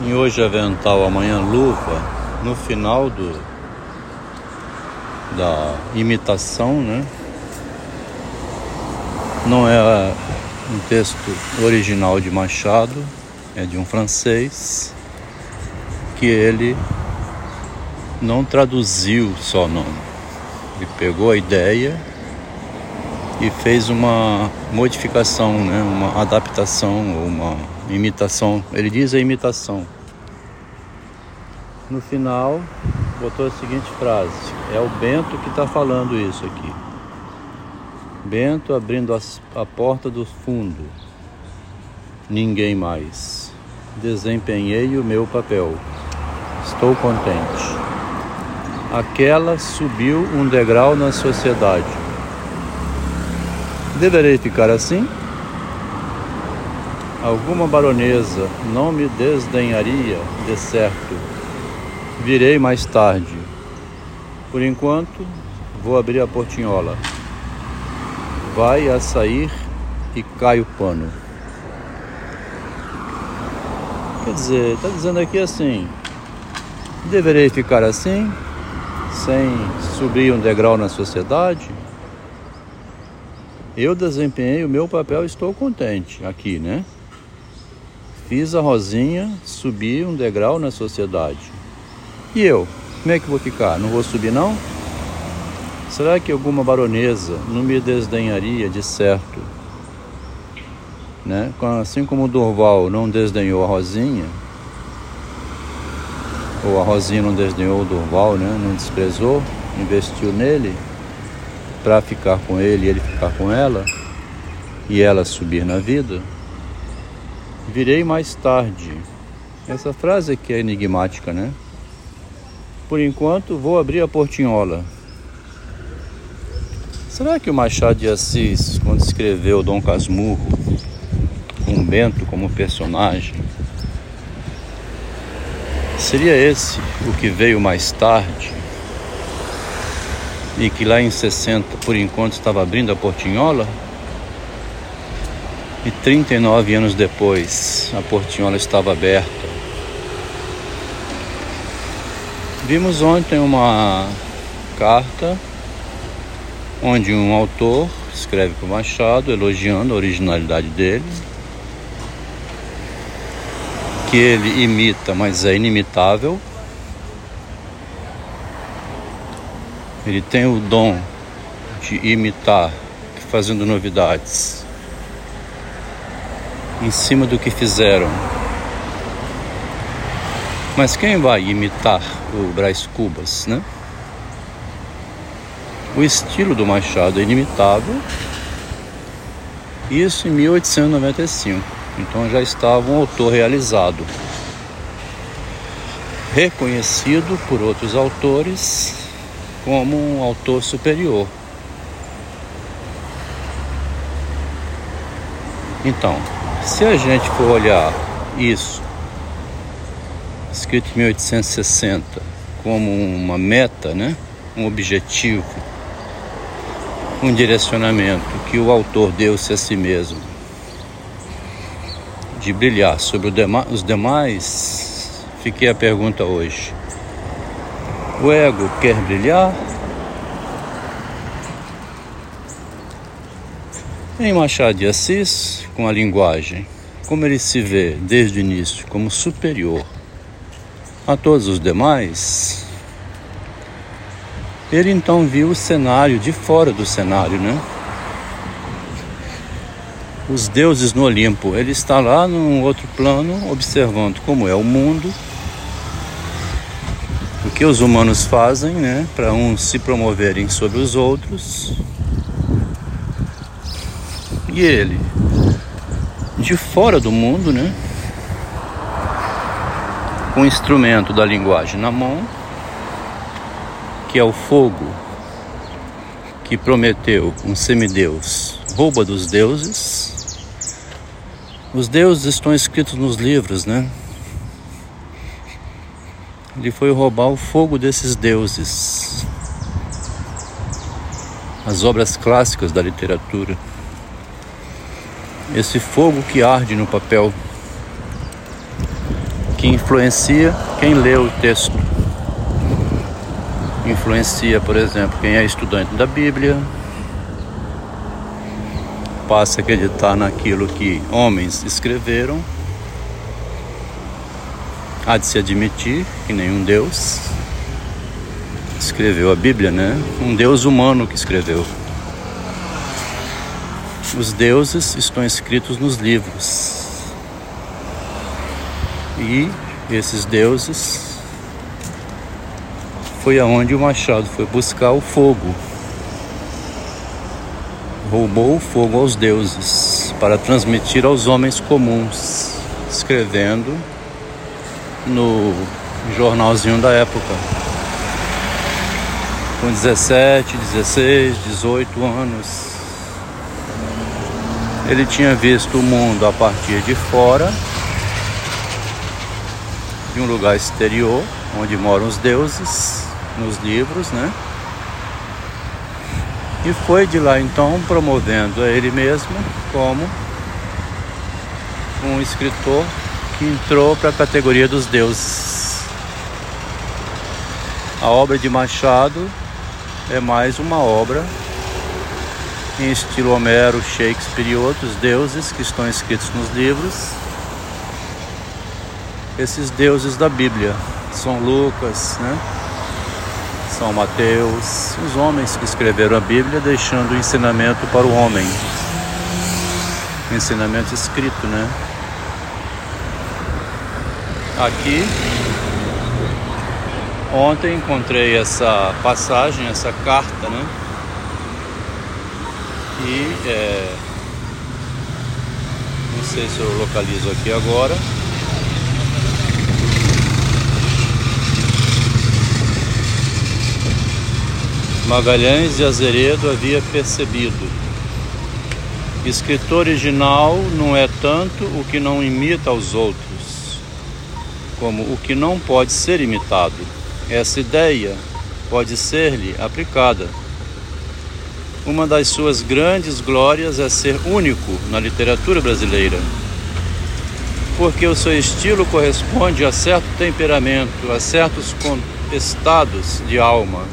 em hoje avental, amanhã luva, no final do da imitação, né? Não é um texto original de Machado, é de um francês que ele não traduziu só não. Ele pegou a ideia e fez uma modificação, né? uma adaptação, uma imitação. Ele diz a imitação. No final, botou a seguinte frase: É o Bento que está falando isso aqui. Bento abrindo as, a porta do fundo. Ninguém mais. Desempenhei o meu papel. Estou contente. Aquela subiu um degrau na sociedade Deverei ficar assim? Alguma baronesa não me desdenharia, de certo. Virei mais tarde. Por enquanto, vou abrir a portinhola. Vai a sair e cai o pano. Quer dizer, está dizendo aqui assim: deverei ficar assim, sem subir um degrau na sociedade? Eu desempenhei o meu papel, estou contente aqui, né? Fiz a rosinha, subi um degrau na sociedade. E eu? Como é que vou ficar? Não vou subir não? Será que alguma baronesa não me desdenharia de certo? Né? Assim como o Durval não desdenhou a Rosinha, ou a Rosinha não desdenhou o Durval, né? não desprezou, investiu nele, para ficar com ele e ele ficar com ela e ela subir na vida, virei mais tarde. Essa frase aqui é enigmática, né? Por enquanto vou abrir a portinhola. Será que o Machado de Assis, quando escreveu Dom Casmurro, com Bento como personagem, seria esse o que veio mais tarde? e que lá em 60, por enquanto, estava abrindo a portinhola. E 39 anos depois, a portinhola estava aberta. Vimos ontem uma carta onde um autor escreve para o Machado elogiando a originalidade dele, que ele imita, mas é inimitável. Ele tem o dom de imitar, fazendo novidades em cima do que fizeram. Mas quem vai imitar o Brás Cubas, né? O estilo do Machado é inimitável. Isso em 1895. Então já estava um autor realizado, reconhecido por outros autores como um autor superior. Então, se a gente for olhar isso, escrito em 1860, como uma meta, né? um objetivo, um direcionamento que o autor deu-se a si mesmo, de brilhar sobre os demais, fiquei a pergunta hoje. O ego quer brilhar? Em Machado de Assis, com a linguagem, como ele se vê desde o início como superior a todos os demais, ele então viu o cenário de fora do cenário, né? Os deuses no Olimpo, ele está lá num outro plano, observando como é o mundo o que os humanos fazem, né, para uns se promoverem sobre os outros. E ele, de fora do mundo, né, com o instrumento da linguagem na mão, que é o fogo que prometeu um semideus rouba dos deuses. Os deuses estão escritos nos livros, né? Ele foi roubar o fogo desses deuses. As obras clássicas da literatura. Esse fogo que arde no papel. que influencia quem lê o texto. Influencia, por exemplo, quem é estudante da Bíblia, passa a acreditar naquilo que homens escreveram. Há de se admitir que nenhum Deus escreveu a Bíblia, né? Um Deus humano que escreveu. Os deuses estão escritos nos livros. E esses deuses foi aonde o Machado foi buscar o fogo. Roubou o fogo aos deuses para transmitir aos homens comuns, escrevendo no jornalzinho da época. Com 17, 16, 18 anos. Ele tinha visto o mundo a partir de fora de um lugar exterior, onde moram os deuses, nos livros, né? E foi de lá então promovendo a ele mesmo como um escritor que entrou para a categoria dos deuses. A obra de Machado é mais uma obra em estilo Homero, Shakespeare e outros deuses que estão escritos nos livros esses deuses da Bíblia. São Lucas, né? São Mateus, os homens que escreveram a Bíblia deixando o ensinamento para o homem. Ensinamento escrito, né? Aqui ontem encontrei essa passagem, essa carta, né? E é, não sei se eu localizo aqui agora. Magalhães de Azeredo havia percebido. Escritor original não é tanto o que não imita aos outros, como o que não pode ser imitado. Essa ideia pode ser-lhe aplicada. Uma das suas grandes glórias é ser único na literatura brasileira, porque o seu estilo corresponde a certo temperamento, a certos estados de alma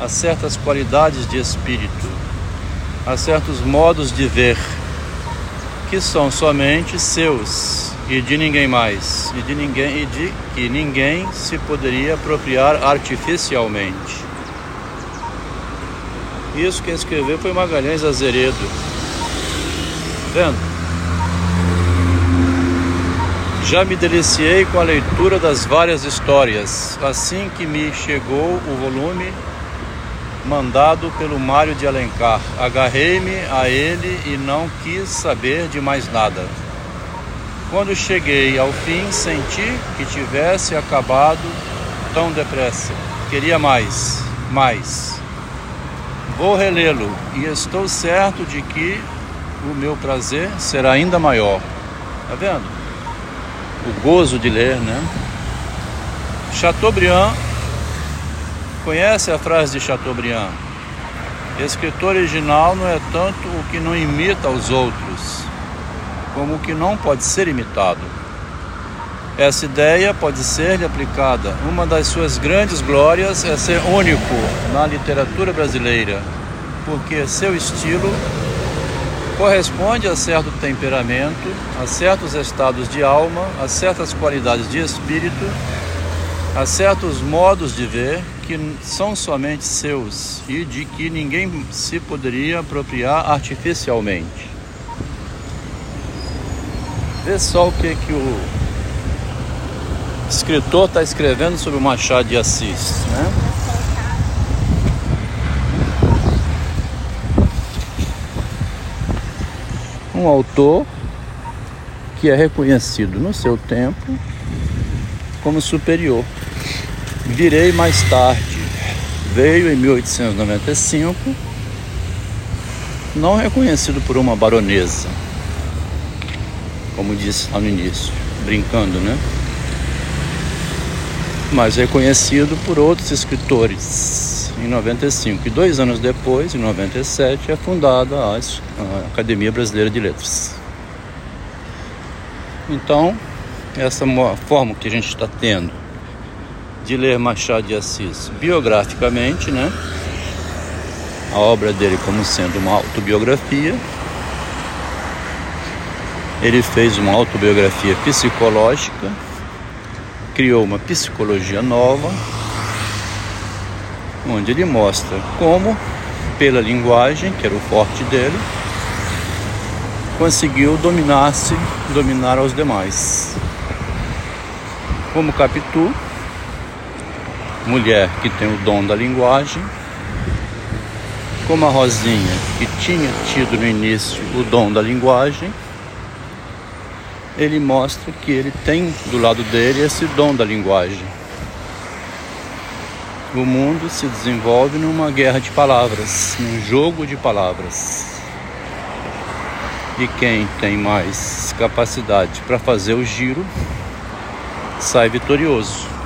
a certas qualidades de espírito, a certos modos de ver, que são somente seus e de ninguém mais, e de ninguém e de que ninguém se poderia apropriar artificialmente. Isso quem escreveu foi Magalhães Azeredo. Vendo? Já me deliciei com a leitura das várias histórias. Assim que me chegou o volume mandado pelo Mário de Alencar. Agarrei-me a ele e não quis saber de mais nada. Quando cheguei ao fim, senti que tivesse acabado tão depressa. Queria mais, mais. Vou relê-lo e estou certo de que o meu prazer será ainda maior. Tá vendo? O gozo de ler, né? Chateaubriand Conhece a frase de Chateaubriand? Escritor original não é tanto o que não imita os outros, como o que não pode ser imitado. Essa ideia pode ser-lhe aplicada. Uma das suas grandes glórias é ser único na literatura brasileira, porque seu estilo corresponde a certo temperamento, a certos estados de alma, a certas qualidades de espírito, a certos modos de ver que são somente seus e de que ninguém se poderia apropriar artificialmente. Vê só o que, que o escritor está escrevendo sobre o Machado de Assis. Né? Um autor que é reconhecido no seu tempo como superior Virei mais tarde. Veio em 1895, não reconhecido por uma baronesa, como disse lá no início, brincando, né? Mas reconhecido por outros escritores em 95. E dois anos depois, em 97, é fundada a Academia Brasileira de Letras. Então, essa forma que a gente está tendo de ler Machado de Assis biograficamente, né? A obra dele como sendo uma autobiografia. Ele fez uma autobiografia psicológica, criou uma psicologia nova, onde ele mostra como, pela linguagem, que era o forte dele, conseguiu dominar-se, dominar aos demais. Como Capitu, mulher que tem o dom da linguagem, como a Rosinha, que tinha tido no início o dom da linguagem, ele mostra que ele tem do lado dele esse dom da linguagem. O mundo se desenvolve numa guerra de palavras, num jogo de palavras. E quem tem mais capacidade para fazer o giro sai vitorioso.